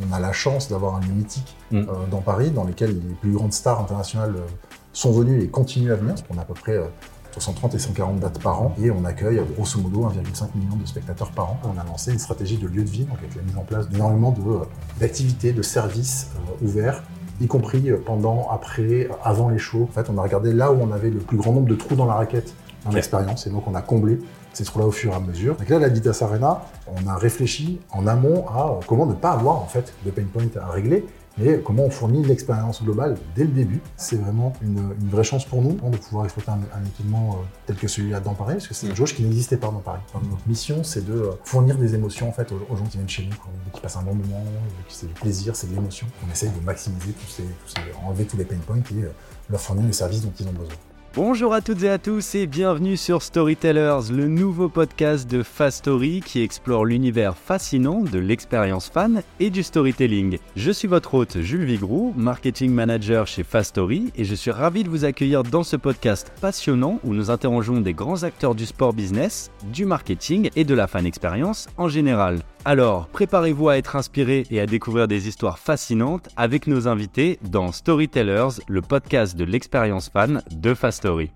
On a la chance d'avoir un lieu mythique Mm. euh, dans Paris, dans lequel les plus grandes stars internationales euh, sont venues et continuent à venir. parce qu'on a à peu près euh, entre 130 et 140 dates par an. Et on accueille grosso modo 1,5 million de spectateurs par an. On a lancé une stratégie de lieu de vie, donc avec la mise en place d'énormément d'activités, de services ouverts y compris pendant, après, avant les shows. En fait, on a regardé là où on avait le plus grand nombre de trous dans la raquette dans l'expérience, et donc on a comblé ces trous-là au fur et à mesure. Donc là, l'Adidas Arena, on a réfléchi en amont à comment ne pas avoir en fait de pain point à régler, mais comment on fournit l'expérience globale dès le début. C'est vraiment une, une vraie chance pour nous de pouvoir exploiter un, un équipement euh, tel que celui-là dans Paris, parce que c'est une jauge qui n'existait pas dans Paris. Notre mission, c'est de euh, fournir des émotions en fait aux, aux gens qui viennent chez nous, quoi. qui passent un bon moment, euh, qui c'est du plaisir, c'est de l'émotion. On essaye de maximiser tous ces, tous ces- enlever tous les pain points et euh, leur fournir les services dont ils ont besoin. Bonjour à toutes et à tous et bienvenue sur Storytellers, le nouveau podcast de Fast Story qui explore l'univers fascinant de l'expérience fan et du storytelling. Je suis votre hôte Jules Vigroux, marketing manager chez Fast Story et je suis ravi de vous accueillir dans ce podcast passionnant où nous interrogeons des grands acteurs du sport business, du marketing et de la fan expérience en général. Alors, préparez-vous à être inspiré et à découvrir des histoires fascinantes avec nos invités dans Storytellers, le podcast de l'expérience fan de Fast Story.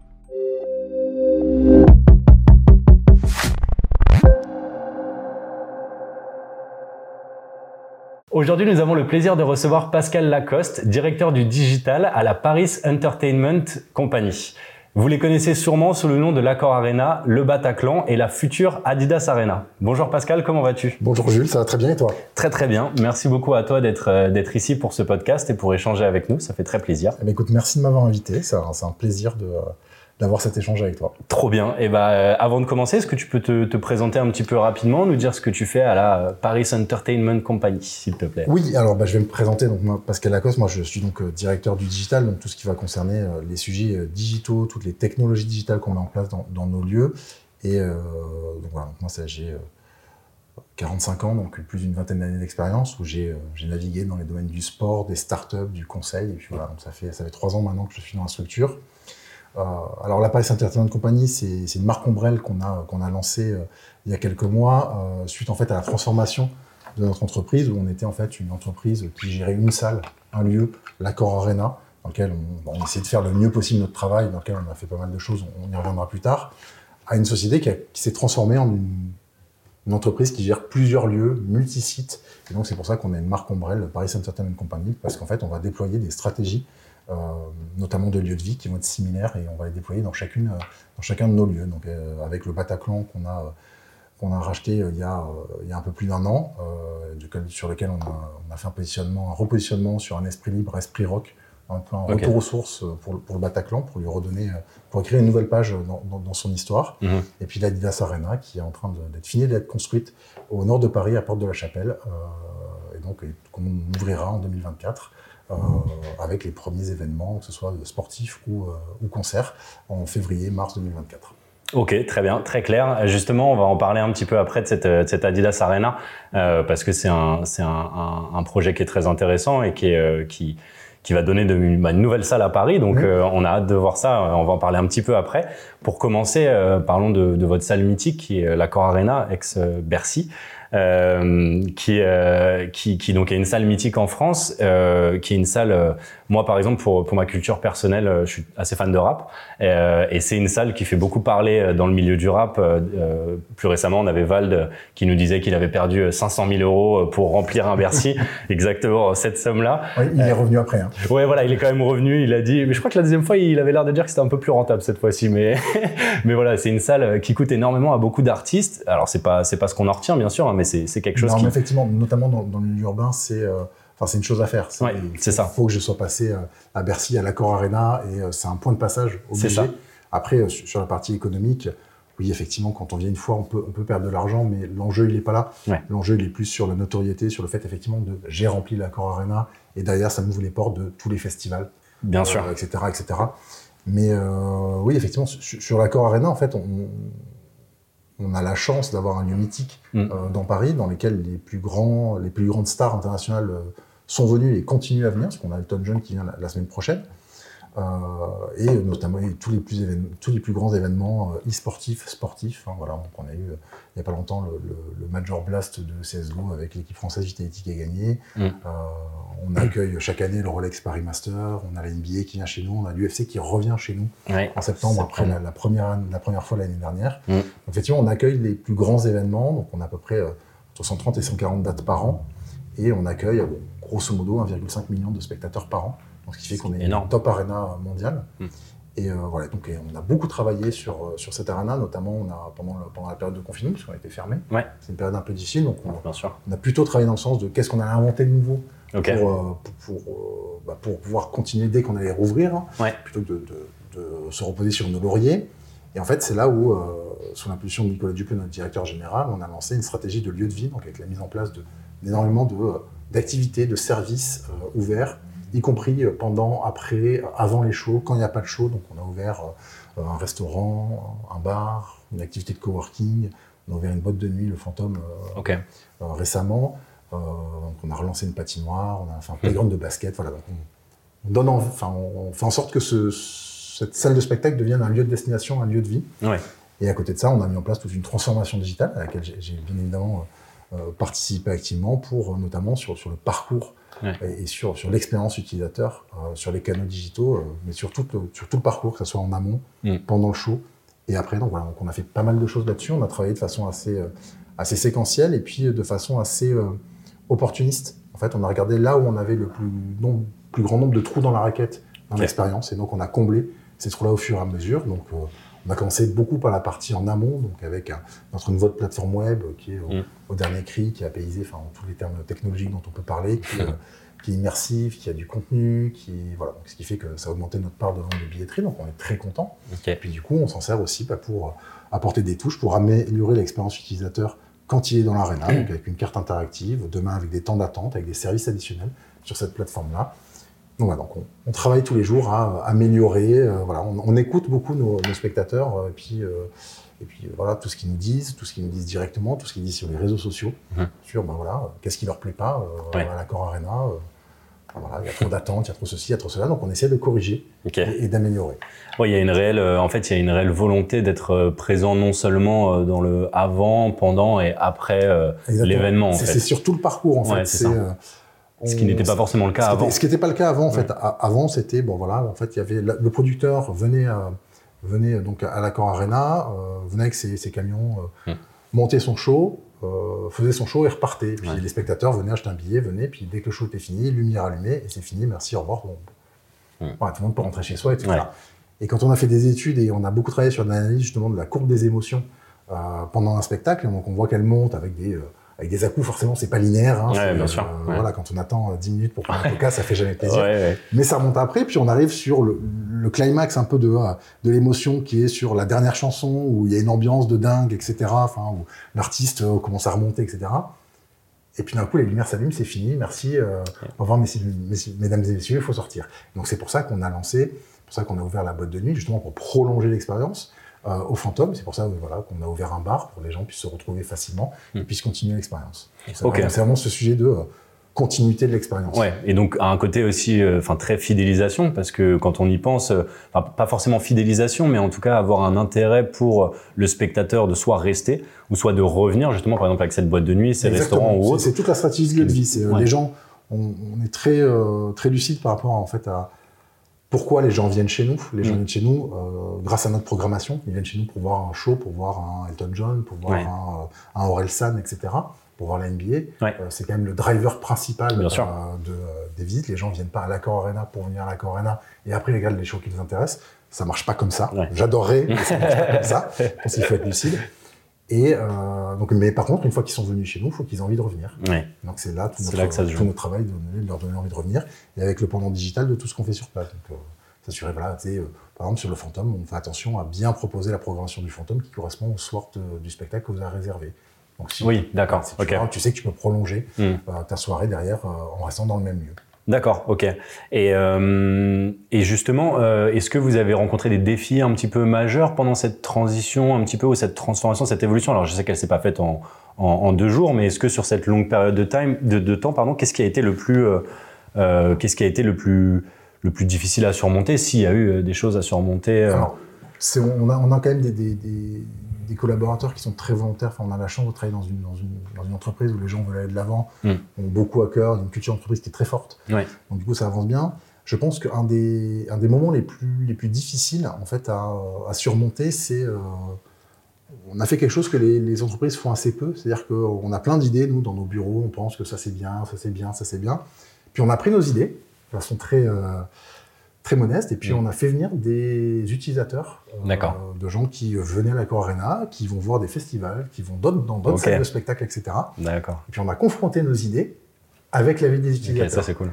Aujourd'hui, nous avons le plaisir de recevoir Pascal Lacoste, directeur du digital à la Paris Entertainment Company. Vous les connaissez sûrement sous le nom de l'Accor Arena, le Bataclan et la future Adidas Arena. Bonjour Pascal, comment vas-tu? Bonjour Jules, ça va très bien et toi? Très très bien. Merci beaucoup à toi d'être euh, d'être ici pour ce podcast et pour échanger avec nous. Ça fait très plaisir. Eh bien, écoute, merci de m'avoir invité, c'est un, c'est un plaisir de, euh, d'avoir cet échange avec toi. Trop bien. Et bah, euh, avant de commencer, est-ce que tu peux te, te présenter un petit peu rapidement, nous dire ce que tu fais à la euh, Paris Entertainment Company, s'il te plaît? Oui, alors bah, je vais me présenter. Donc moi, Pascal Lacoste, moi je suis donc euh, directeur du digital, donc tout ce qui va concerner euh, les sujets digitaux, toutes les technologies digitales qu'on met en place dans, dans nos lieux. Et donc voilà, donc moi j'ai euh, 45 ans, donc plus d'une vingtaine d'années d'expérience où j'ai j'ai navigué dans les domaines du sport, des startups, du conseil. Et puis voilà, donc ça fait ça fait trois ans maintenant que je suis dans la structure. Euh, alors la Paris Entertainment Company, c'est une marque ombrelle qu'on a qu'on a lancée euh, il y a quelques mois euh, suite en fait à la transformation de notre entreprise où on était en fait une entreprise qui gérait une salle, un lieu, l'Accor Arena, dans lequel on, on essayait de faire le mieux possible notre travail, dans lequel on a fait pas mal de choses, on, y reviendra plus tard, à une société qui, s'est transformée en une, entreprise qui gère plusieurs lieux, multi-sites. Et donc c'est pour ça qu'on a une marque ombrelle, Paris Entertainment Company, parce qu'en fait on va déployer des stratégies, notamment de lieux de vie qui vont être similaires et on va les déployer dans, chacune, euh, dans chacun de nos lieux. Donc euh, avec le Bataclan qu'on a... euh, qu'on a racheté euh, il y a, euh, il y a un peu plus d'un an, euh, sur lequel on a, on a fait un positionnement, un repositionnement sur un esprit libre, esprit rock, un plan Ok. retour aux sources euh, pour, le- pour le Bataclan, pour lui redonner, euh, pour écrire une nouvelle page dans, dans- dans son histoire. Mhm. Et puis l'Adidas Arena qui est en train d'être finie d'être construite au nord de Paris, à Porte de la Chapelle, euh, et donc qu'on ouvrira en 2024. Euh, avec les premiers événements, que ce soit sportifs ou, euh, ou concerts, en février-mars 2024. Ok, très bien, très clair. Justement, on va en parler un petit peu après de cette, de cette Adidas Arena, euh, parce que c'est un, c'est un, un, un projet qui est très intéressant et qui, est, euh, qui, qui va donner de, bah, une nouvelle salle à Paris. Donc, euh, on a hâte de voir ça. On va en parler un petit peu après. Pour commencer, euh, parlons de, de votre salle mythique, qui est l'Accor Arena, ex-Bercy. Euh, qui, euh, qui, qui donc est une salle mythique en France, euh, qui est une salle, euh, moi par exemple pour, pour ma culture personnelle, je suis assez fan de rap, euh, et c'est une salle qui fait beaucoup parler dans le milieu du rap. Plus récemment, on avait Vald qui nous disait qu'il avait perdu euh, 500 000 euros pour remplir un Bercy, exactement cette somme-là. Oui, il est revenu après. Hein. Ouais, voilà, il est quand même revenu. Il a dit, mais je crois que la deuxième fois, il avait l'air de dire que c'était un peu plus rentable cette fois-ci. Mais, mais voilà, c'est une salle qui coûte énormément à beaucoup d'artistes. Alors c'est pas, c'est pas ce qu'on en retient bien sûr, hein, mais c'est, quelque chose Non, qui. effectivement, notamment dans, dans le milieu urbain, c'est euh, enfin c'est une chose à faire. C'est ça. Il faut que je sois passé euh, à Bercy, à l'Accor Arena, et euh, c'est un point de passage obligé. ça. Après, sur la partie économique, oui, effectivement, quand on vient une fois, on peut, on peut perdre de l'argent, mais l'enjeu, il n'est pas là. Ouais. L'enjeu, il est plus sur la notoriété, sur le fait, effectivement, de j'ai rempli l'Accor Arena, et derrière, ça m'ouvre les portes de tous les festivals, Bien euh, sûr. etc., etc. Mais euh, oui, effectivement, sur, sur l'Accor Arena, en fait, on, on a la chance d'avoir un lieu mythique Mm. euh, dans Paris, dans lequel les plus grands, les plus grandes stars internationales euh, sont venues et continuent à venir, parce qu'on a Elton John qui vient la, la semaine prochaine. Euh, et notamment tous, les plus tous les plus grands événements euh, e-sportifs, sportifs. Hein, voilà, donc on a eu il n'y a pas longtemps le, Major Blast de CSGO avec l'équipe française Vitality qui a gagné. Mm. on accueille chaque année le Rolex Paris Master, on a la NBA qui vient chez nous, on a l'UFC qui revient chez nous en septembre après la, première, la première fois l'année dernière. Mm. Effectivement, on accueille les plus grands événements, donc on a à peu près entre 130 et 140 dates par an, et on accueille grosso modo 1,5 million de spectateurs par an ce qui fait qu'on est en top arena mondial. Hmm. Et euh, voilà, donc on a beaucoup travaillé sur, euh, sur cette arena, notamment on a, pendant, pendant la période de confinement, puisqu'on a été fermé. C'est une période un peu difficile, donc on, Bien sûr. on a plutôt travaillé dans le sens de qu'est-ce qu'on a inventé de nouveau pour, euh, pour, bah, pour, pouvoir continuer dès qu'on allait rouvrir, hein, plutôt que de, de, se reposer sur nos lauriers. Et en fait, c'est là où, sous l'impulsion de Nicolas Dupé, notre directeur général, on a lancé une stratégie de lieu de vie, donc avec la mise en place d'énormément d'activités, de, de services ouverts y compris euh, pendant, après, avant les shows, quand il n'y a pas de show. Donc on a ouvert euh, un restaurant, un bar, une activité de coworking. On a ouvert une boîte de nuit, le Fantôme, euh, récemment. donc on a relancé une patinoire, on a fait un playground de basket. Voilà, on, donne enfin, on fait en sorte que ce, cette salle de spectacle devienne un lieu de destination, un lieu de vie. Et à côté de ça, on a mis en place toute une transformation digitale à laquelle j'ai bien évidemment participé activement pour notamment sur, sur le parcours et, sur, sur l'expérience utilisateur, euh, sur les canaux digitaux, euh, mais sur tout, le, sur tout le parcours, que ce soit en amont, mm. pendant le show et après. Donc voilà, donc on a fait pas mal de choses là-dessus. On a travaillé de façon assez, euh, assez séquentielle et puis de façon assez opportuniste. En fait, on a regardé là où on avait le plus, plus grand nombre de trous dans la raquette dans l'expérience et donc on a comblé ces trous-là au fur et à mesure. Donc on a commencé beaucoup par la partie en amont, donc avec notre nouvelle plateforme web qui est mm. au, dernier cri, qui est apaisé, enfin tous les termes technologiques dont on peut parler, qui, euh, qui est immersif, qui a du contenu, qui voilà, ce qui fait que ça a augmenté notre part de vente de billetterie, donc on est très content. Et puis du coup, on s'en sert aussi bah, pour apporter des touches pour améliorer l'expérience utilisateur quand il est dans l'arena, donc avec une carte interactive, demain avec des temps d'attente, avec des services additionnels sur cette plateforme-là. Donc, on, travaille tous les jours à améliorer. Euh, voilà, on, écoute beaucoup nos, spectateurs euh, et puis, euh, et puis voilà tout ce qu'ils nous disent, tout ce qu'ils nous disent directement, tout ce qu'ils disent sur les réseaux sociaux, mhm. sur ben voilà, qu'est-ce qui leur plaît pas à l'accord Arena. il y a trop d'attentes, il y a trop ceci, il y a trop cela. Donc on essaie de corriger et, d'améliorer. il y a une réelle, en fait, il y a une réelle volonté d'être présent non seulement dans le avant, pendant et après l'événement. C'est surtout le parcours en fait. Ce qui n'était pas forcément le cas avant. Ce qui n'était pas le cas avant, en fait. Avant, c'était, bon voilà, en fait, il y avait, le producteur venait, euh, venait donc à l'accord Arena, euh, venait avec ses, camions, euh, hum. montait son show, faisait son show et repartait. Puis les spectateurs venaient acheter un billet, venaient, puis dès que le show était fini, lumière allumée, et c'est fini, merci, au revoir. Bon, hum. tout le monde peut rentrer chez soi, etc. Et quand on a fait des études et on a beaucoup travaillé sur l'analyse justement de la courbe des émotions pendant un spectacle, donc on voit qu'elle monte avec des avec des à forcément, c'est pas linéaire. Hein, bien sûr. Euh, voilà, quand on attend 10 euh, minutes pour prendre un cas, ça fait jamais plaisir. Mais ça monte après, puis on arrive sur le, le climax un peu de, euh, de l'émotion qui est sur la dernière chanson, où il y a une ambiance de dingue, etc. Enfin, où l'artiste commence à remonter, etc. Et puis d'un coup, les lumières s'allument, c'est fini, merci, au revoir mesdames et messieurs, il faut sortir. Donc c'est pour ça qu'on a lancé, pour ça qu'on a ouvert la boîte de nuit, justement pour prolonger l'expérience. Euh, au fantôme. C'est pour ça voilà, qu'on a ouvert un bar pour que les gens puissent se retrouver facilement et hmm. puissent continuer l'expérience. C'est vraiment ce sujet de euh, continuité de l'expérience. Ouais, et donc à un côté aussi, euh, très fidélisation, parce que quand on y pense, pas forcément fidélisation, mais en tout cas avoir un intérêt pour le spectateur de soit rester ou soit de revenir, justement par exemple avec cette boîte de nuit, ces restaurants ou autres. C'est toute la stratégie de vie. C'est les gens, on, est très très lucide par rapport en fait à pourquoi les gens viennent chez nous Les gens mm. viennent chez nous euh, grâce à notre programmation. Ils viennent chez nous pour voir un show, pour voir un Elton John, pour voir un, euh, un Orelsan, etc. Pour voir la NBA. Euh, c'est quand même le driver principal de, des visites. Les gens viennent pas à l'Accor Arena pour venir à l'Accor Arena et après ils regardent les shows qui les intéressent. Ça marche pas comme ça. J'adorerais, mais ça marche pas comme ça. Je pense qu'il faut être lucide. Et euh, donc, mais par contre, une fois qu'ils sont venus chez nous, il faut qu'ils aient envie de revenir. Donc c'est là tout, notre, tout notre, travail de, leur donner envie de revenir. Et avec le pendant digital de tout ce qu'on fait sur place. Donc, euh, s'assurer, voilà, euh, par exemple, sur le fantôme, on fait attention à bien proposer la programmation du fantôme qui correspond au soir du spectacle que vous avez réservé. Donc, si, oui, d'accord. tu, sais que tu peux prolonger hmm. euh, ta soirée derrière en restant dans le même lieu. D'accord, ok. Et, euh, justement, euh, est-ce que vous avez rencontré des défis un petit peu majeurs pendant cette transition, un petit peu, ou cette transformation, cette évolution? Alors, je sais qu'elle s'est pas faite en, deux jours, mais est-ce que sur cette longue période de, time, de, temps, qu'est-ce qui a été le plus, euh, qu'est-ce qui a été le plus le plus difficile à surmonter, s'il y a eu des choses à surmonter Alors, on, a, a quand même des, collaborateurs qui sont très volontaires. Enfin, on a la chance de travailler dans une, dans une, dans une entreprise où les gens veulent aller de l'avant, mm. ont beaucoup à cœur, une culture d'entreprise qui est très forte. Donc, du coup, ça avance bien. Je pense qu'un des, un des moments les plus, les plus difficiles en fait, à, à surmonter, c'est on a fait quelque chose que les, entreprises font assez peu, c'est-à-dire qu'on a plein d'idées, nous, dans nos bureaux, on pense que ça c'est bien, ça c'est bien, ça c'est bien. Puis on a pris nos idées, de façon très, euh, très modeste, et puis mm. on a fait venir des utilisateurs, euh, de gens qui venaient à l'Accor Arena, qui vont voir des festivals, qui vont dans d'autres salles de spectacle, etc. D'accord. Et puis on a confronté nos idées avec la vie des utilisateurs. ça c'est cool.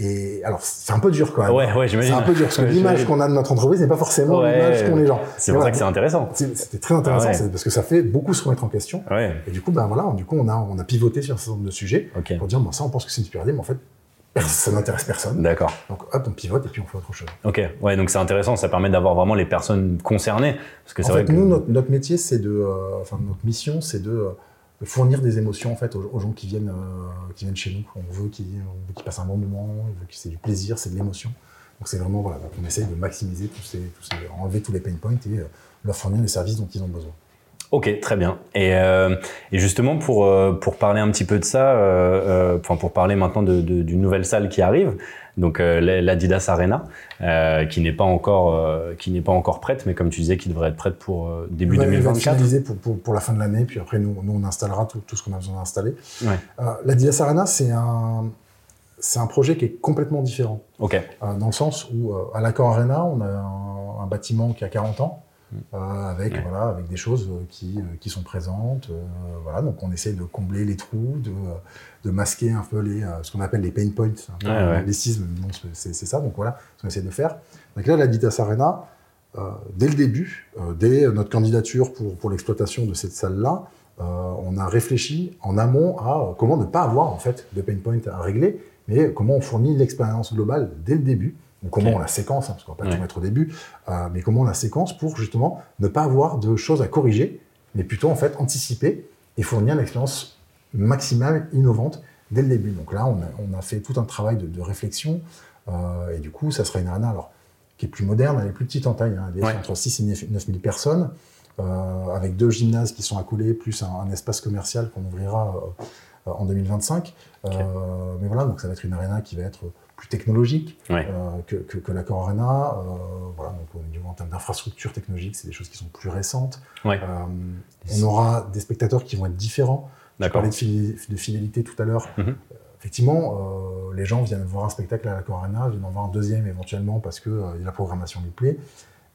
Et alors, c'est un peu dur quand même. Ouais, ouais, j'imagine. C'est un peu dur parce que l'image qu'on a de notre entreprise n'est pas forcément l'image qu'ont les gens. C'est pour ça que c'est intéressant. C'était très intéressant parce que ça fait beaucoup se remettre en question. Et du coup, ben voilà, du coup, on a, on a pivoté sur un certain nombre de sujets pour dire, bon, ça, on pense que c'est une super idée, mais en fait, ça n'intéresse personne. D'accord. Donc hop, on pivote et puis on fait autre chose. Ok, ouais, donc c'est intéressant, ça permet d'avoir vraiment les personnes concernées. Parce que c'est vrai fait, nous, notre, métier, c'est de, euh, enfin, notre mission, c'est de euh, de fournir des émotions en fait aux, gens qui viennent, euh, qui viennent chez nous. On veut qu'ils passent un bon moment, on veut que c'est du plaisir, c'est de l'émotion. Donc c'est vraiment voilà, on essaye de maximiser tous ces, tous ces, enlever tous les pain points et leur fournir les services dont ils ont besoin. Ok, très bien. Et, euh, et justement, pour, euh, pour parler un petit peu de ça, euh, euh pour parler maintenant d'une de, d'une nouvelle salle qui arrive, donc l'Adidas Arena, qui n'est pas encore qui pas encore prête, mais comme tu disais, qui devrait être prête pour début 2024. Elle pour, pour, pour, la fin de l'année, puis après nous, nous on installera tout, tout ce qu'on a besoin d'installer. Ouais. L'Adidas Arena, c'est un c'est un projet qui est complètement différent. Ok. dans le sens où à l'Accor Arena, on a un, un bâtiment qui a 40 ans euh, avec voilà avec des choses qui, euh, qui sont présentes. Euh, voilà, donc on essaie de combler les trous, de, de masquer un peu les ce qu'on appelle les pain points, les sismes. C'est ça. Donc voilà, ce qu'on essaie de faire. Donc là, l'Adidas Arena, dès le début, dès notre candidature pour, pour l'exploitation de cette salle-là, on a réfléchi en amont à comment ne pas avoir en fait de pain point à régler, mais comment on fournit l'expérience globale dès le début comment on la séquence, hein, parce qu'on va pas tout mettre au début, euh, mais comment on la séquence pour justement ne pas avoir de choses à corriger, mais plutôt en fait anticiper et fournir l'expérience maximale, innovante dès le début. Donc là, on a, on a fait tout un travail de, de réflexion, euh, et du coup, ça sera une arena alors, qui est plus moderne, elle est plus petite en taille, hein, elle est entre 6 et 9 000 personnes, euh, avec deux gymnases qui sont accolés, plus un, un espace commercial qu'on ouvrira en 2025. Euh, mais voilà, donc ça va être une arena qui va être plus technologique euh, que, que, que l'accord Arena. Euh, voilà, donc en termes d'infrastructure technologique, c'est des choses qui sont plus récentes. Ouais. Euh, on aura des spectateurs qui vont être différents. Je parlais de, fidélité tout à l'heure. Mm-hmm. Effectivement, les gens viennent voir un spectacle à l'accord Arena, viennent en voir un deuxième éventuellement parce que la programmation lui plaît.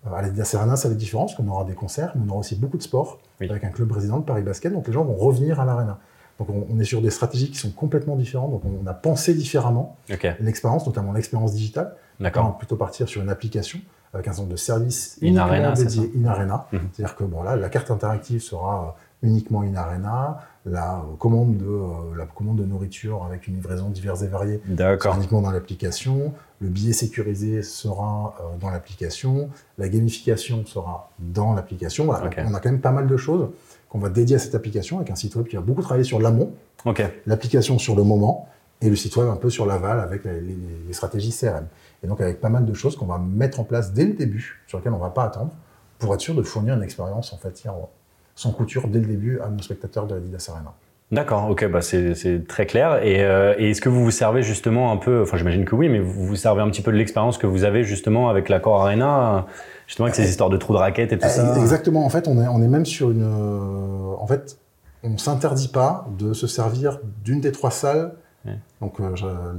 à la Arena, ça va être différent parce qu'on aura des concerts, mais on aura aussi beaucoup de sport avec un club résident de Paris Basket. Donc les gens vont revenir à l'arena. Donc on, est sur des stratégies qui sont complètement différentes. Donc on, a pensé différemment l'expérience, notamment l'expérience digitale. D'accord. On va plutôt partir sur une application avec un certain nombre de services in arena, dédiés in arena. Mhm. C'est-à-dire que bon là, la carte interactive sera uniquement in arena. La commande de euh, la commande de nourriture avec une livraison diverses et variées sera uniquement dans l'application. Le billet sécurisé sera euh, dans l'application. La gamification sera dans l'application. Voilà, on a quand même pas mal de choses qu'on va dédier à cette application avec un site web qui va beaucoup travailler sur l'amont, l'application sur le moment et le site web un peu sur l'aval avec les, stratégies CRM. Et donc avec pas mal de choses qu'on va mettre en place dès le début, sur lesquelles on ne va pas attendre, pour être sûr de fournir une expérience en fait sans couture dès le début à nos spectateurs de Adidas Arena. D'accord, ok, bah c'est très clair. Euh, et, est-ce que vous vous servez justement un peu, enfin j'imagine que oui, mais vous vous servez un petit peu de l'expérience que vous avez justement avec l'accord Arena Justement avec ces histoires de trous de raquettes et tout ça. Exactement. En fait, on est, on est même sur une. Euh, en fait, on s'interdit pas de se servir d'une des trois salles, donc euh,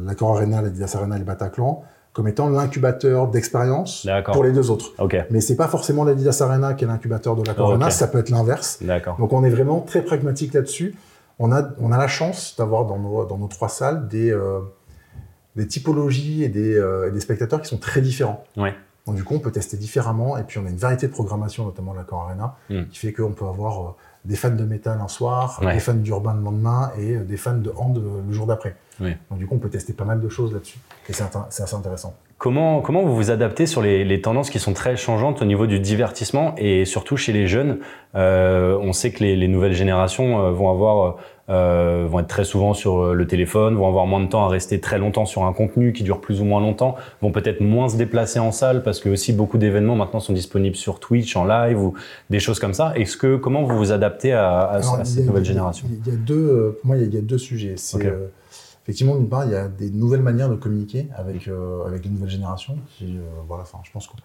l'accord Arena, l'Adidas Arena et le Bataclan, comme étant l'incubateur d'expérience pour les deux autres. Okay. Mais c'est pas forcément l'Adidas Arena qui est l'incubateur de l'accord Arena, ça peut être l'inverse. Donc on est vraiment très pragmatique là-dessus. On a, on a la chance d'avoir dans nos, dans nos trois salles des, euh, des typologies et des, euh, et des spectateurs qui sont très différents. Ouais. Donc du coup, on peut tester différemment. Et puis, on a une variété de programmation, notamment la Core Arena, mm. qui fait qu'on peut avoir euh, des fans de métal un soir, des fans d'urbain le lendemain et euh, des fans de hand le jour d'après. Donc du coup, on peut tester pas mal de choses là-dessus. Et c'est assez intéressant. Comment, comment vous vous adaptez sur les, les, tendances qui sont très changeantes au niveau du divertissement et surtout chez les jeunes? Euh, On sait que les, les nouvelles générations euh, vont avoir euh, vont être très souvent sur le téléphone, vont avoir moins de temps à rester très longtemps sur un contenu qui dure plus ou moins longtemps, vont peut-être moins se déplacer en salle parce que aussi beaucoup d'événements maintenant sont disponibles sur Twitch en live ou des choses comme ça. Est-ce que comment vous vous adaptez à, à, cette nouvelle génération? Il y a deux, euh, pour moi, il y a, deux sujets. C'est euh, effectivement d'une part, il y a des nouvelles manières de communiquer avec euh, avec les nouvelles générations. Qui, voilà, enfin, je pense qu'on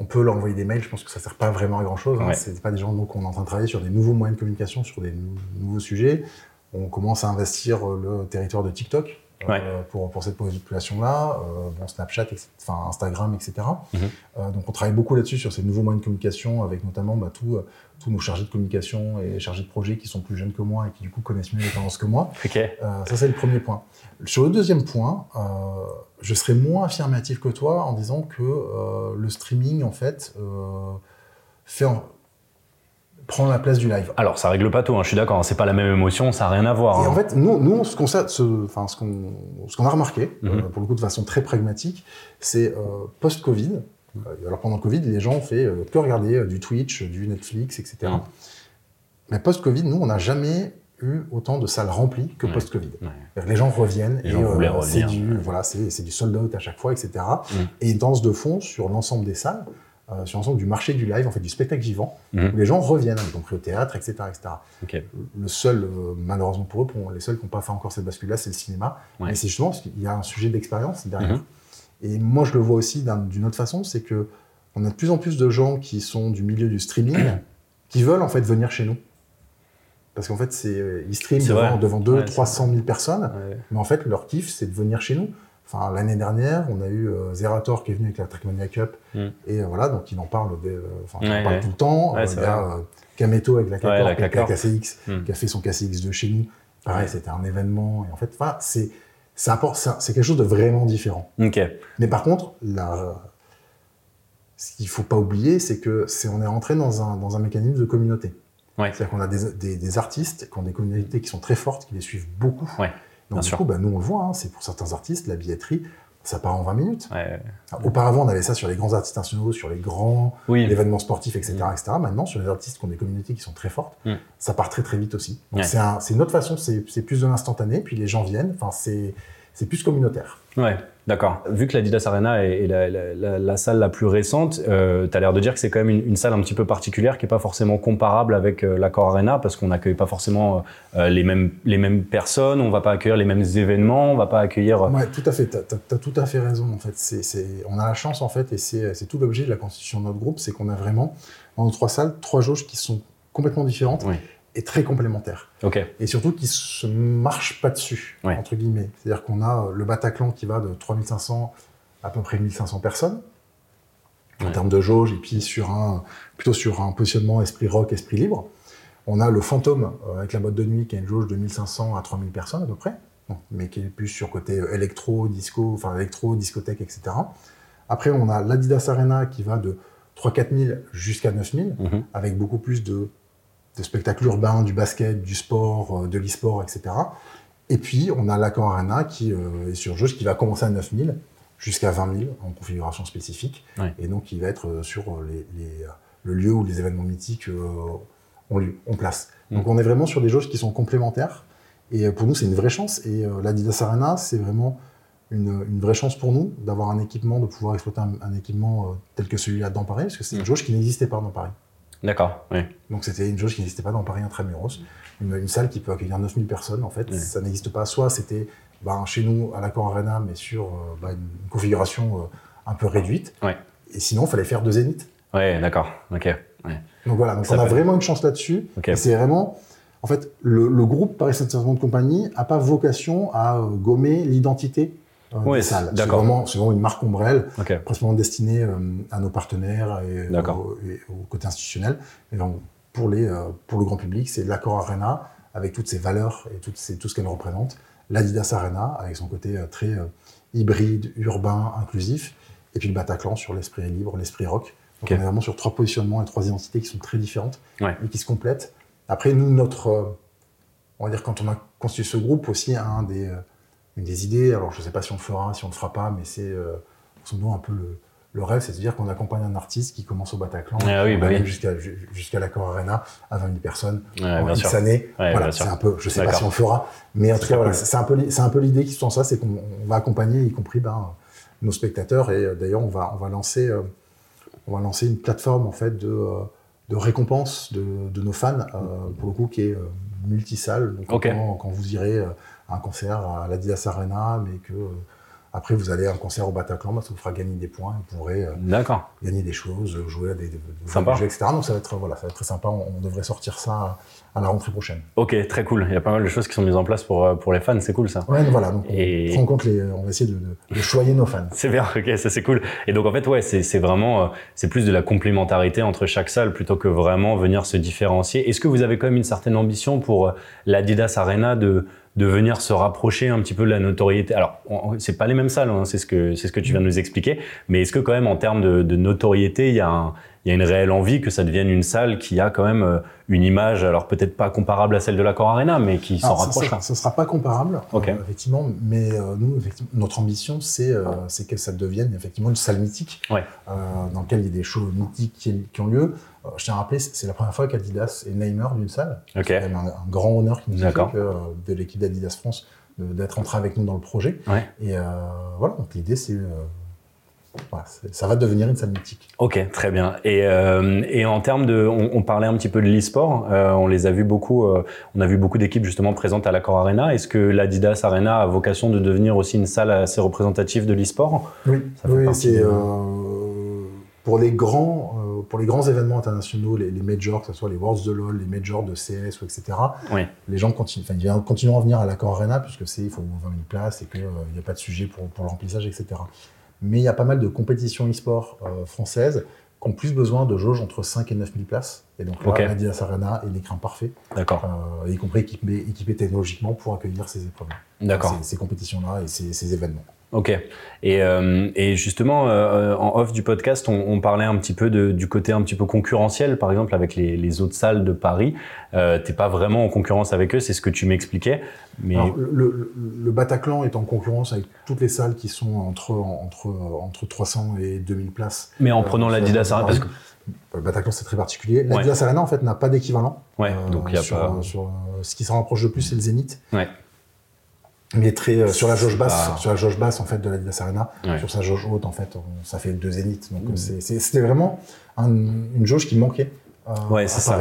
on peut leur envoyer des mails, je pense que ça sert pas vraiment à grand chose. Hein. C'est pas des gens donc on est en train de travailler sur des nouveaux moyens de communication, sur des nouveaux sujets. On commence à investir le territoire de TikTok euh, pour, pour cette population-là, euh, bon, Snapchat, enfin Instagram, etc. Mhm. Euh, donc on travaille beaucoup là-dessus sur ces nouveaux moyens de communication avec notamment bah, tous nos chargés de communication et chargés de projet qui sont plus jeunes que moi et qui du coup connaissent mieux les tendances que moi. ça c'est le premier point. Sur le deuxième point, je serais moins affirmatif que toi en disant que euh, le streaming, en fait, euh, prend la place du live. Alors, ça règle pas tout, hein, je suis d'accord, c'est pas la même émotion, ça n'a rien à voir. Et en hein. fait, nous, nous ce qu'on enfin, a remarqué, mhm. euh, pour le coup de façon très pragmatique, c'est post-Covid, alors pendant le Covid, les gens ont fait que regarder du Twitch, du Netflix, etc. Mhm. Mais post-Covid, nous, on n'a jamais eu autant de salles remplies que post-Covid. Les gens reviennent et euh, c'est du, voilà, c'est du sold out à chaque fois, etc. Mm. Et une tendance de fond sur l'ensemble des salles, euh, sur l'ensemble du marché du live, en fait, du spectacle vivant, mm. où les gens reviennent, y compris au théâtre, etc. etc. Le seul, euh, malheureusement pour eux, pour les seuls qui n'ont pas fait encore cette bascule-là, c'est le cinéma. Mais c'est justement parce qu'il y a un sujet d'expérience derrière. Mm-hmm. Et moi, je le vois aussi d'une autre façon, c'est que on a de plus en plus de gens qui sont du milieu du streaming, qui veulent en fait venir chez nous. Parce qu'en fait, c'est, euh, ils streament devant, devant 200, 300 000 personnes. Mais en fait, leur kiff, c'est de venir chez nous. Enfin, l'année dernière, on a eu euh, Zerator qui est venu avec la Trackmania Cup. Mm. Et euh, voilà, donc il en parle, enfin, il en parle tout le temps. il y a Kameto avec la KCX, mm. qui a fait son KCX de chez nous. Pareil, c'était un événement. Et en fait, c'est, c'est quelque chose de vraiment différent. Mais par contre, la, ce qu'il faut pas oublier, c'est que c'est, on est rentré dans un, dans un mécanisme de communauté. C'est-à-dire qu'on a des, des, artistes qui ont des communautés qui sont très fortes, qui les suivent beaucoup. Donc du coup, bah, nous on le voit, hein, c'est pour certains artistes, la billetterie, ça part en 20 minutes. Auparavant, on avait ça sur les grands artistes nationaux, sur les grands événements sportifs, etc., mm. etc. Maintenant, sur les artistes qui ont des communautés qui sont très fortes, mm. ça part très très vite aussi. c'est une autre façon, c'est plus de l'instantané, puis les gens viennent, enfin c'est plus communautaire. Ouais. D'accord. Vu que l'Adidas Arena est, la, salle la plus récente, euh, tu as l'air de dire que c'est quand même une, salle un petit peu particulière qui n'est pas forcément comparable avec euh, l'Accor Arena parce qu'on n'accueille pas forcément euh, les, mêmes, les mêmes personnes, on va pas accueillir les mêmes événements, on va pas accueillir... Ouais, tout à fait. Tu as, tout à fait raison en fait. c'est on a la chance en fait et c'est tout l'objet de la constitution de notre groupe, c'est qu'on a vraiment dans nos trois salles trois jauges qui sont complètement différentes. Oui est très complémentaire. Et surtout qui se marche pas dessus, entre guillemets. C'est-à-dire qu'on a le Bataclan qui va de 3500 à peu près 1500 personnes en termes de jauge, et puis sur un, plutôt sur un positionnement esprit rock, esprit libre. On a le fantôme euh, avec la boîte de nuit qui a une jauge de 1500 à 3000 personnes à peu près, mais qui est plus sur côté euh, électro, disco, enfin électro, discothèque, etc. Après, on a l'Adidas Arena qui va de 3-4 000 jusqu'à 9 000, mhm. avec beaucoup plus de spectacles urbains, du basket, du sport, euh, de l'e-sport, etc. Et puis, on a l'Accor Arena qui euh, est sur jeu, qui va commencer à 9000 jusqu'à 20 000 en configuration spécifique. Et donc, il va être euh, sur le lieu où les événements mythiques ont lieu, on place. Mm. Donc, on est vraiment sur des jauges qui sont complémentaires. Et pour nous, c'est une vraie chance. Et l'Adidas Arena, c'est vraiment une, vraie chance pour nous d'avoir un équipement, de pouvoir exploiter un, équipement tel que celui-là dans Paris, parce que c'est une mm. jauge qui n'existait pas dans Paris. D'accord, oui. Donc c'était une jauge qui n'existait pas dans Paris Intramuros. Une, une salle qui peut accueillir 9000 personnes, en fait, ça n'existe pas. Soit c'était ben, chez nous à l'Accor Arena, mais sur euh, ben, une configuration euh, un peu réduite. Ouais. Et sinon, il fallait faire deux zéniths. Oui, d'accord, ok. Donc voilà, donc on a vraiment une chance là-dessus. C'est vraiment, en fait, le, groupe Paris Saint-Germain de compagnie n'a pas vocation à euh, gommer l'identité euh, oui, C'est vraiment, vraiment, une marque ombrelle, principalement destinée euh, à nos partenaires et, au, côté institutionnel. Mais donc, pour, les, euh, pour le grand public, c'est l'Accor Arena avec toutes ses valeurs et toutes ses, tout ce qu'elle représente. L'Adidas Arena avec son côté très hybride, urbain, inclusif. Et puis le Bataclan sur l'esprit libre, l'esprit rock. Donc on est vraiment sur trois positionnements et trois identités qui sont très différentes, mais qui se complètent. Après, nous, notre, on va dire quand on a constitué ce groupe aussi, un des une des idées. Alors, je ne sais pas si on le fera, si on ne le fera pas, mais c'est euh, un peu le, le rêve, c'est de dire qu'on accompagne un artiste qui commence au Bataclan, ah oui, bah oui. jusqu'à jusqu'à l'accord Arena à 20 000 personnes ouais, en X années. voilà, c'est un peu, je sais pas si on le fera, mais en tout cas, voilà, c'est un peu, c'est un peu l'idée qui sous ça, c'est qu'on va accompagner, y compris ben, nos spectateurs, et euh, d'ailleurs, on va, on va lancer, euh, on va lancer une plateforme en fait de, de récompense de, de, nos fans, pour le coup, qui est multisalle. Donc, quand, quand, vous irez un concert à l'Adidas Arena, mais que après, vous allez à un concert au Bataclan, bah, ça vous fera gagner des points, vous pourrez euh, gagner des choses, jouer à des, des, jeux, etc. Donc ça va être voilà, ça va être très sympa. On, devrait sortir ça à, la rentrée prochaine. Ok, très cool. Il y a pas mal de choses qui sont mises en place pour euh, pour les fans, c'est cool ça. Ouais, voilà. Donc Et... on prend compte les, on va essayer de, de, choyer nos fans. c'est bien, ok, ça c'est cool. Et donc en fait, ouais, c'est vraiment euh, c'est plus de la complémentarité entre chaque salle plutôt que vraiment venir se différencier. Est-ce que vous avez quand même une certaine ambition pour l'Adidas Arena de de venir se rapprocher un petit peu de la notoriété. Alors, c'est pas les mêmes salles, hein, c'est ce que c'est ce que tu viens de nous expliquer. Mais est-ce que quand même en termes de notoriété, il y a un, il y a une réelle envie que ça devienne une salle qui a quand même euh, une image, alors peut-être pas comparable à celle de l'Accor Arena, mais qui s'en rapprochera. Ce ne sera pas comparable, euh, effectivement, mais euh, nous, effectivement, notre ambition, c'est c'est que ça devienne effectivement une salle mythique, ouais. dans laquelle il y a des shows mythiques qui, ont lieu. je tiens à rappeler, c'est la première fois qu'Adidas est namer d'une salle. Okay. C'est un, un, grand honneur qui nous fait que, de l'équipe d'Adidas France d'être entré avec nous dans le projet. Ouais. Et voilà, donc l'idée, c'est ça va devenir une salle mythique. Ok, très bien. Et, euh, et en termes de, on, parlait un petit peu de l'e-sport. Euh, on les a vu beaucoup. Euh, on a vu beaucoup d'équipes justement présentes à l'Accor Arena. Est-ce que l'Adidas Arena a vocation de devenir aussi une salle assez représentative de l'e-sport? Oui, oui c'est pour les grands, pour les grands événements internationaux, les, majors, que ce soit les Worlds de LoL, les majors de CS, etc. Oui. Les gens continuent, ils continueront à venir à l'Accor Arena puisque c'est, il faut 20 000 places et qu'il n'y a pas de sujet pour, pour le remplissage, etc mais il y a pas mal de compétitions e-sport euh, françaises qui ont plus besoin de jauges entre 5 et 9 000 places. Et donc là, okay. Adidas Arena est l'écran parfait. D'accord. Euh, y compris équipé, équipé, technologiquement pour accueillir ces épreuves. D'accord. Ces, ces compétitions-là et ces, ces événements. Ok. Et, euh, et justement, euh, en off du podcast, on, on, parlait un petit peu de, du côté un petit peu concurrentiel, par exemple avec les, les autres salles de Paris. Euh, T'es pas vraiment en concurrence avec eux, c'est ce que tu m'expliquais. Mais Alors, le, le, le, Bataclan est en concurrence avec toutes les salles qui sont entre entre entre 300 et 2000 places. Mais en prenant l'Adidas Arena, parce que le Bataclan c'est très particulier. L'Adidas ouais. Arena en fait n'a pas d'équivalent. Ouais. donc il y a sur, pas. Sur, ce qui se rapproche le plus, c'est le Zénith. Ouais mais très euh, sur la jauge basse, sur la jauge basse en fait de la Didas Arena, ouais. sur sa jauge haute en fait, ça fait deux zéniths. Donc mmh. c'était vraiment un, une jauge qui manquait. Euh, ouais, c'est ça.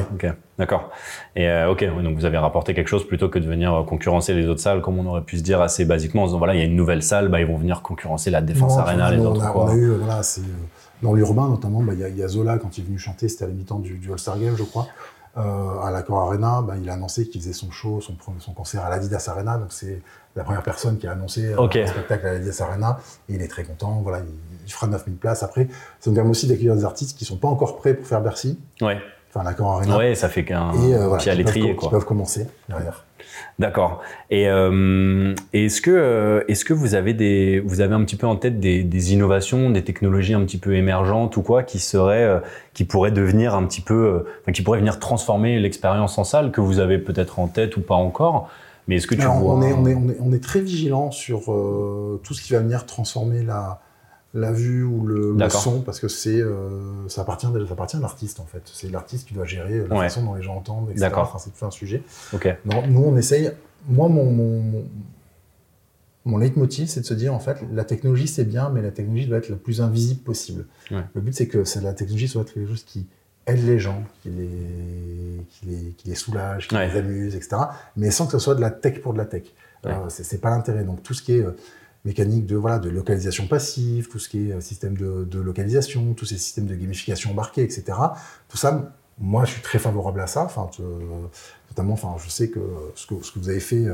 D'accord. Et euh, ok, donc vous avez rapporté quelque chose plutôt que de venir euh, concurrencer les autres salles, comme on aurait pu se dire assez basiquement, en disant voilà, il y a une nouvelle salle, bah ils vont venir concurrencer la Défense non, Arena, les on autres a, quoi. On a eu, voilà, dans l'urbain notamment, bah, il bah, y, y, a Zola quand il est venu chanter, c'était à la mi-temps du, du All-Star Game, je crois. Euh, à l'Accor Arena, bah, il a annoncé qu'il faisait son show, son, son concert à l'Adidas Arena. Donc c'est la première personne qui a annoncé okay. un spectacle à l'Adidas Arena. Et il est très content. Voilà, il, il fera 9000 places. Après, ça nous permet aussi d'accueillir des artistes qui sont pas encore prêts pour faire Bercy. Ouais. Enfin, l'Accor Arena. Ouais, ça fait qu'un euh, voilà, pied à l'étrier, quoi. Qui peuvent commencer derrière. D'accord. Et euh, est-ce que euh, est-ce que vous avez des vous avez un petit peu en tête des, des, innovations, des technologies un petit peu émergentes ou quoi qui seraient euh, qui pourraient devenir un petit peu euh, enfin, qui pourraient venir transformer l'expérience en salle que vous avez peut-être en tête ou pas encore? Mais est-ce que tu Alors, vois on est, on est on est on est très vigilant sur euh, tout ce qui va venir transformer la la vue ou le, le son parce que c'est euh, ça appartient ça appartient à l'artiste en fait c'est l'artiste qui doit gérer la ouais. façon dont les gens entendent etc enfin, c'est tout un sujet okay. non, nous on essaye moi mon, mon, mon leitmotiv c'est de se dire en fait la technologie c'est bien mais la technologie doit être la plus invisible possible ouais. le but c'est que la technologie soit quelque chose qui aide les gens qui les qui les, qui les soulage qui ouais. les amuse etc mais sans que ce soit de la tech pour de la tech euh, c'est pas l'intérêt donc tout ce qui est euh, mécanique de voilà de localisation passive, tout ce qui est système de, de localisation, tous ces systèmes de gamification embarqués, etc. Tout ça, moi, je suis très favorable à ça. Enfin, te, notamment, enfin, je sais que ce que, ce que vous avez fait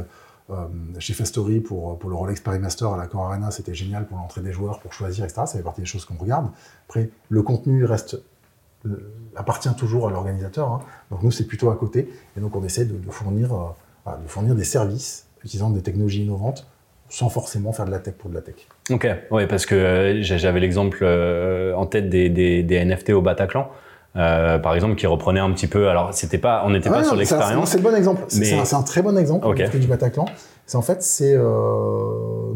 euh, chez Fastory pour pour le Rolex Paris Master à la Core Arena, c'était génial pour l'entrée des joueurs, pour choisir, etc. Ça fait partie des choses qu'on regarde. Après, le contenu reste appartient toujours à l'organisateur. Hein. Donc nous, c'est plutôt à côté. Et donc, on essaie de, de fournir euh, de fournir des services utilisant des technologies innovantes sans forcément faire de la tech pour de la tech. Ok, oui, parce que euh, j'avais l'exemple euh, en tête des, des, des, NFT au Bataclan. Euh, par exemple, qui reprenait un petit peu. Alors, c'était pas, on n'était ah pas non, sur l'expérience. C'est le bon exemple. Mais... C'est un, un, très bon exemple okay. du Bataclan. C'est en fait, c'est euh,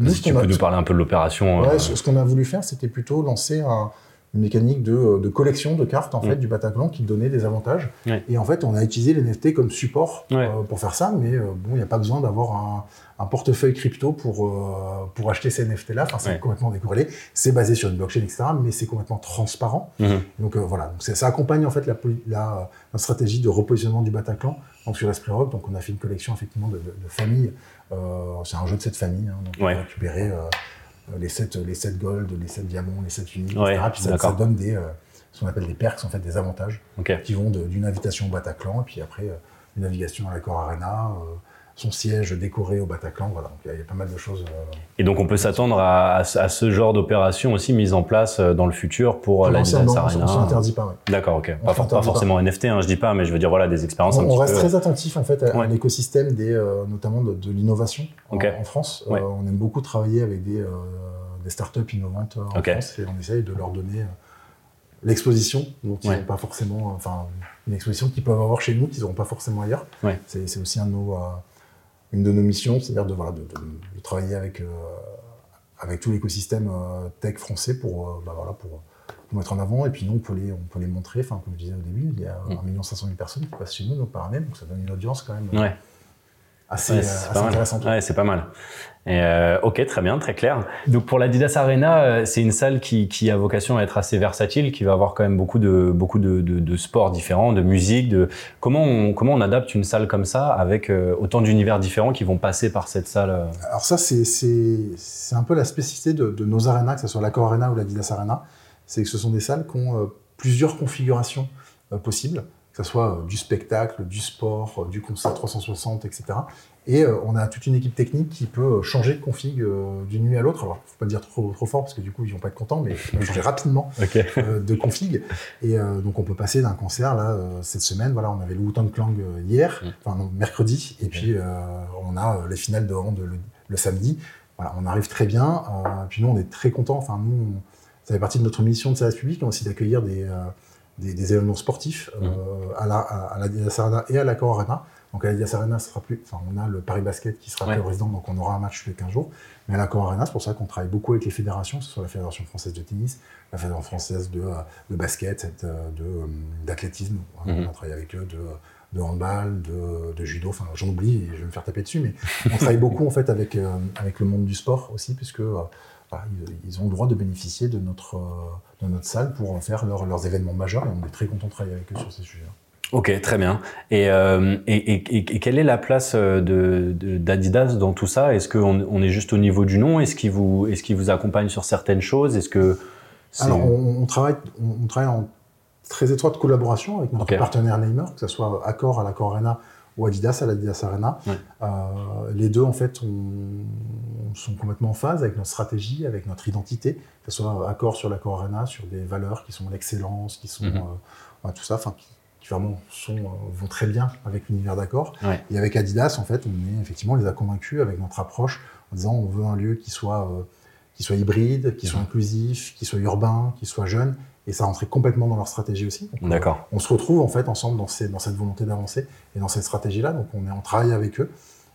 nous, tu peux nous parler un peu de l'opération. Ouais, ce qu'on a voulu faire, c'était plutôt lancer un, une mécanique de, de, collection de cartes en fait du Bataclan qui donnait des avantages. Et en fait, on a utilisé les NFT comme support pour faire ça, mais bon, il n'y a pas besoin d'avoir un, un portefeuille crypto pour, euh, pour acheter ces NFT-là. Enfin, c'est complètement décorrélé. C'est basé sur une blockchain, etc., mais c'est complètement transparent. Mhm. Donc euh, voilà, donc ça accompagne en fait la, la, la, stratégie de repositionnement du Bataclan donc, sur Rock. Donc on a fait une collection effectivement de, de, de familles. Euh, c'est un jeu de cette famille. Hein, donc on a récupéré euh, les 7 les 7 gold, les 7 diamants, les 7 unis, etc. Puis ça, ça, donne des, ce qu'on appelle des perks, en fait, des avantages qui vont d'une invitation au Bataclan et puis après une navigation à l'accord Arena son siège décoré au Bataclan. Voilà, il y, a pas mal de choses. Euh, Et donc on peut s'attendre à, à, ce genre d'opération aussi mise en place euh, dans le futur pour, euh, la Didas Arena. On s'interdit pas. D'accord, ok. pas, forcément NFT, hein, je dis pas, mais je veux dire voilà des expériences. On, un on reste très attentif en fait à, l'écosystème des, notamment de, l'innovation en, France. on aime beaucoup travailler avec des, des startups innovantes en France et on essaye de leur donner l'exposition dont ils n'ont pas forcément, enfin une exposition qu'ils peuvent avoir chez nous qu'ils n'auront pas forcément ailleurs. C'est aussi un de nos une de nos missions, c'est-à-dire de, voilà, de, de, travailler avec, euh, avec tout l'écosystème euh, tech français pour, euh, bah, voilà, pour, mettre en avant. Et puis nous, on peut les, on peut les montrer. Enfin, comme je disais au début, il y a 1 500 000 personnes qui passent chez nous par année, donc ça donne une audience quand même. Ouais assez, assez intéressante. Ouais, c'est pas mal. Et euh, ok, très bien, très clair. Donc pour l'Adidas Arena, euh, c'est une salle qui, qui, a vocation à être assez versatile, qui va avoir quand même beaucoup de beaucoup de, de, de sports différents, de musique. De comment on comment on adapte une salle comme ça avec euh, autant d'univers différents qui vont passer par cette salle. Euh Alors ça, c'est c'est un peu la spécificité de, de nos arenas, que ce soit l'Accor Arena ou l'Adidas Arena, c'est que ce sont des salles qui ont plusieurs configurations possibles que ce soit euh, du spectacle, du sport, euh, du concert 360, etc. Et euh, on a toute une équipe technique qui peut changer de config d'une nuit à l'autre. Alors, faut pas dire trop, trop fort parce que du coup, ils vont pas être contents, mais on changer rapidement de config. Et donc, on peut passer d'un concert, là, cette semaine, voilà, on avait le Wu-Tang Clan hier, mm. enfin, non, mercredi, et puis on a les finales de hand le, samedi. Voilà, on arrive très bien. puis nous, on est très contents. Enfin, nous, ça fait partie de notre mission de service public, aussi d'accueillir des des, événements sportifs euh, mmh. à la, à, la Arena et à la Core Arena. Donc à la Dias Arena, ce sera plus, enfin, on a le Paris Basket qui sera plus résident, donc on aura un match tous les 15 jours. Mais à la Core Arena, c'est pour ça qu'on travaille beaucoup avec les fédérations, que ce soit la Fédération française de tennis, la Fédération française de, de basket, de, euh, d'athlétisme. Mmh. On a travaillé avec eux de, de handball, de, de judo. Enfin, j'en oublie, et je vais me faire taper dessus, mais on travaille beaucoup en fait avec, euh, avec le monde du sport aussi, puisque ils ont le droit de bénéficier de notre, euh, de notre salle pour faire leurs événements majeurs et on est très content de travailler avec eux sur ces sujets. Ok, très bien. Et, euh, et, et, quelle est la place euh, d'Adidas de, dans tout ça? Est-ce qu'on on est juste au niveau du nom? Est-ce qu'il vous, est qu vous accompagne sur certaines choses? Est-ce que Alors, on, travaille, on, travaille en très étroite collaboration avec notre partenaire Neymar, que ce soit Accor à l'Accor Arena ou Adidas à l'Adidas Arena. Euh, les deux, en fait, sont complètement en phase avec notre stratégie, avec notre identité, que ce soit accord sur l'accord Arena, sur des valeurs qui sont l'excellence, qui sont mhm. euh, tout ça, enfin, qui, vraiment sont, euh, vont très bien avec l'univers d'accord. Et avec Adidas, en fait, on est effectivement, on les a convaincus avec notre approche en disant on veut un lieu qui soit, qui soit hybride, qui soit inclusif, qui soit urbain, qui soit jeune et ça rentrait complètement dans leur stratégie aussi. D'accord. On se retrouve en fait ensemble dans, ces, dans cette volonté d'avancer et dans cette stratégie-là. Donc on est en travail avec eux.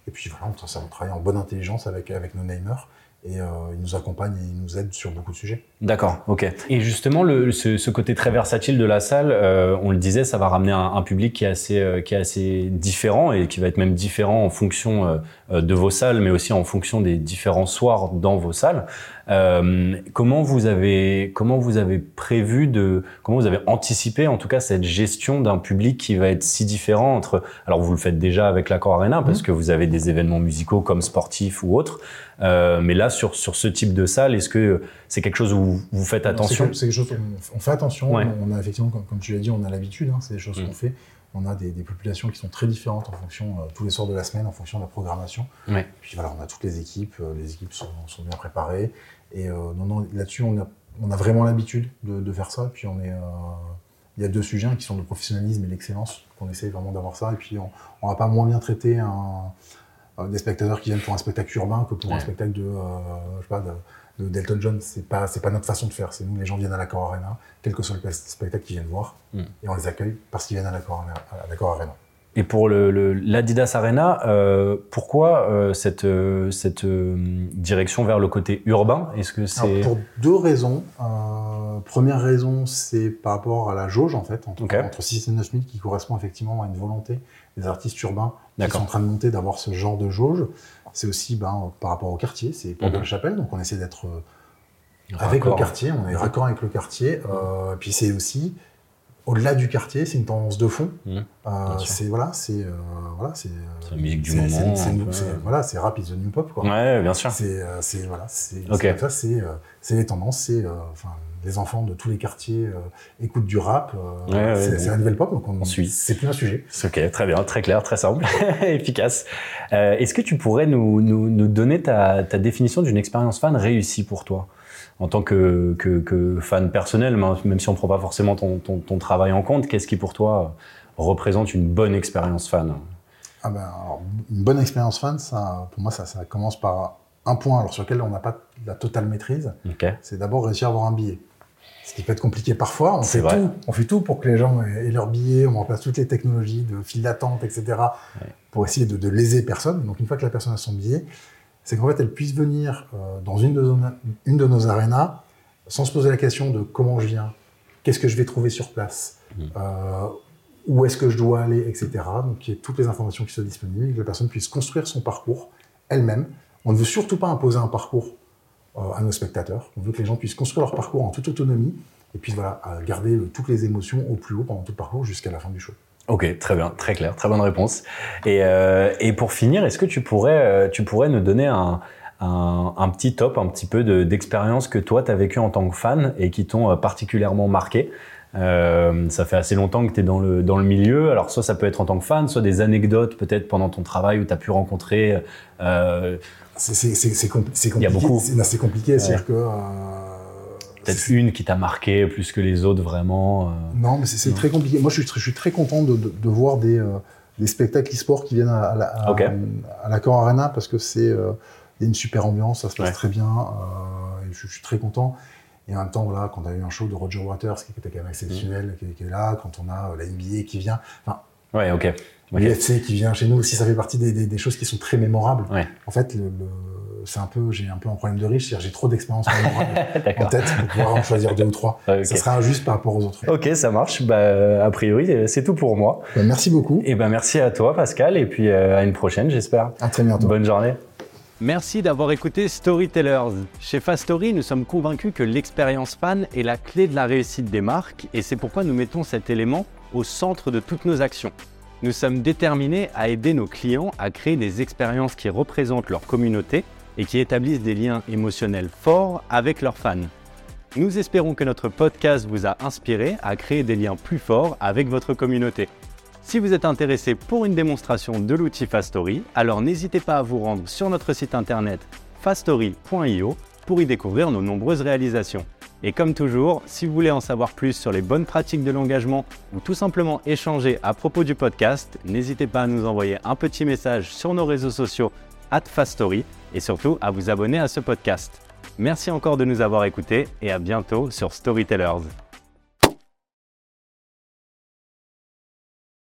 Et puis voilà, on, on travaille en bonne intelligence avec, nos namers et euh, il nous accompagne et il nous aide sur beaucoup de sujets. D'accord, ok. Et justement, ce, côté très versatile de la salle, euh, on le disait, ça va ramener un, public qui est assez, euh, qui est assez différent et qui va être même différent en fonction de vos salles, mais aussi en fonction des différents soirs dans vos salles. Comment vous avez, comment vous avez prévu de, comment vous avez anticipé en tout cas cette gestion d'un public qui va être si différent entre, alors vous le faites déjà avec l'Accor Arena parce mmh. que vous avez des événements musicaux comme sportifs ou autres. Euh, mais là, sur, sur ce type de salle, est-ce que c'est quelque chose où vous faites attention C'est quelque chose on, fait attention. On a effectivement, comme, tu l'as dit, on a l'habitude. Hein, c'est des choses mm. qu'on fait. On a des, des, populations qui sont très différentes en fonction, euh, tous les soirs de la semaine, en fonction de la programmation. Ouais. Puis voilà, on a toutes les équipes. Euh, les équipes sont, sont, bien préparées. Et non, non, là-dessus, on a, on a vraiment l'habitude de, de, faire ça. Puis on est il y a deux sujets qui sont le professionnalisme et l'excellence, qu'on essaye vraiment d'avoir ça. Et puis on, on va pas moins bien traiter un, euh, des spectateurs qui viennent pour un spectacle urbain que pour un spectacle de, euh, je sais pas, de, de Delton John. C'est pas, c'est pas notre façon de faire. C'est nous, les gens viennent à l'accord Arena, quel que soit le spectacle qu'ils viennent voir, mm. et on les accueille parce qu'ils viennent à l'accord Arena. Et pour l'Adidas Arena, euh, pourquoi euh, cette, euh, cette direction vers le côté urbain? Est-ce que c'est pour deux raisons. première raison, c'est par rapport à la jauge en fait entre, entre 6 et 9 000 qui correspond effectivement à une volonté des artistes urbains qui sont en train de monter d'avoir ce genre de jauge. C'est aussi ben, par rapport au quartier, c'est pour de la Chapelle, donc on essaie d'être avec le quartier, on est raccord avec le quartier. puis c'est aussi au-delà du quartier, c'est une tendance de fond. Mmh. Euh, c'est voilà, c'est euh, voilà, c'est euh, la musique du moment. voilà, c'est rap is the new pop quoi. Ouais, bien sûr. C'est c'est voilà, c'est ça, c'est c'est les tendances, c'est enfin les enfants de tous les quartiers écoutent du rap. c'est la nouvelle pop, donc on, suit. C'est plus un sujet. Ok, très bien, très clair, très simple, efficace. Est-ce que tu pourrais nous, nous, nous donner ta, ta définition d'une expérience fan réussie pour toi? En tant que, que, fan personnel, même si on ne prend pas forcément ton, ton, travail en compte, qu'est-ce qui pour toi représente une bonne expérience fan? Ah ben, Une bonne expérience fan, ça, pour moi, ça, ça commence par un point alors, sur lequel on n'a pas la totale maîtrise. C'est d'abord réussir à avoir un billet. Ce qui peut être compliqué parfois. On fait, tout, on fait tout pour que les gens aient leur billet, on remplace toutes les technologies de file d'attente, etc., pour essayer de, de léser personne. Donc une fois que la personne a son billet, c'est qu'en fait, elle puisse venir euh, dans une de, nos, une de nos arénas sans se poser la question de comment je viens, qu'est-ce que je vais trouver sur place, mmh. euh, où est-ce que je dois aller, etc. Donc, il y ait toutes les informations qui soient disponibles, et que la personne puisse construire son parcours elle-même. On ne veut surtout pas imposer un parcours euh, à nos spectateurs. On veut que les gens puissent construire leur parcours en toute autonomie et puis voilà, garder toutes les émotions au plus haut pendant tout le parcours jusqu'à la fin du show. Ok, très bien, très clair, très bonne réponse. Et, euh, et pour finir, est-ce que tu pourrais, euh, tu pourrais nous donner un, un, un petit top, un petit peu d'expérience que toi, tu as vécu en tant que fan et qui t'ont euh, particulièrement marqué? Euh, ça fait assez longtemps que tu es dans le, dans le milieu. Alors, soit ça peut être en tant que fan, soit des anecdotes peut-être pendant ton travail où tu as pu rencontrer. Euh, c'est compliqué. Il y a beaucoup. C'est compliqué. C'est-à-dire que Peut-être une qui t'a marqué plus que les autres vraiment euh, Non, mais c'est très compliqué. Moi, je suis, je suis très content de, de, voir des, euh, des spectacles e-sport qui viennent à, la, à, la Arena parce que c'est euh, y a une super ambiance, ça se passe très bien. et je, suis très content. Et en même temps, voilà, quand on a eu un show de Roger Waters qui était quand même exceptionnel, mm. qui, est là, quand on a la NBA qui vient. Enfin, ouais, ok. L'UFC qui vient chez nous aussi, ça fait partie des, des, des choses qui sont très mémorables. En fait, le, le c'est un peu, j'ai un peu un problème de riche, c'est-à-dire j'ai trop d'expérience en tête pour pouvoir en choisir deux ou trois. Ça sera injuste par rapport aux autres. Ok, ça marche. Bah, a priori, c'est tout pour moi. Bah, merci beaucoup. Et ben merci à toi, Pascal, et puis euh, à une prochaine, j'espère. À très bientôt. Bonne journée. Merci d'avoir écouté Storytellers. Chez Fastory, nous sommes convaincus que l'expérience fan est la clé de la réussite des marques et c'est pourquoi nous mettons cet élément au centre de toutes nos actions. Nous sommes déterminés à aider nos clients à créer des expériences qui représentent leur communauté et qui établissent des liens émotionnels forts avec leurs fans. Nous espérons que notre podcast vous a inspiré à créer des liens plus forts avec votre communauté. Si vous êtes intéressé pour une démonstration de l'outil Fastory, alors n'hésitez pas à vous rendre sur notre site internet fastory.io pour y découvrir nos nombreuses réalisations. Et comme toujours, si vous voulez en savoir plus sur les bonnes pratiques de l'engagement ou tout simplement échanger à propos du podcast, n'hésitez pas à nous envoyer un petit message sur nos réseaux sociaux Fastory et surtout à vous abonner à ce podcast. Merci encore de nous avoir écoutés et à bientôt sur Storytellers.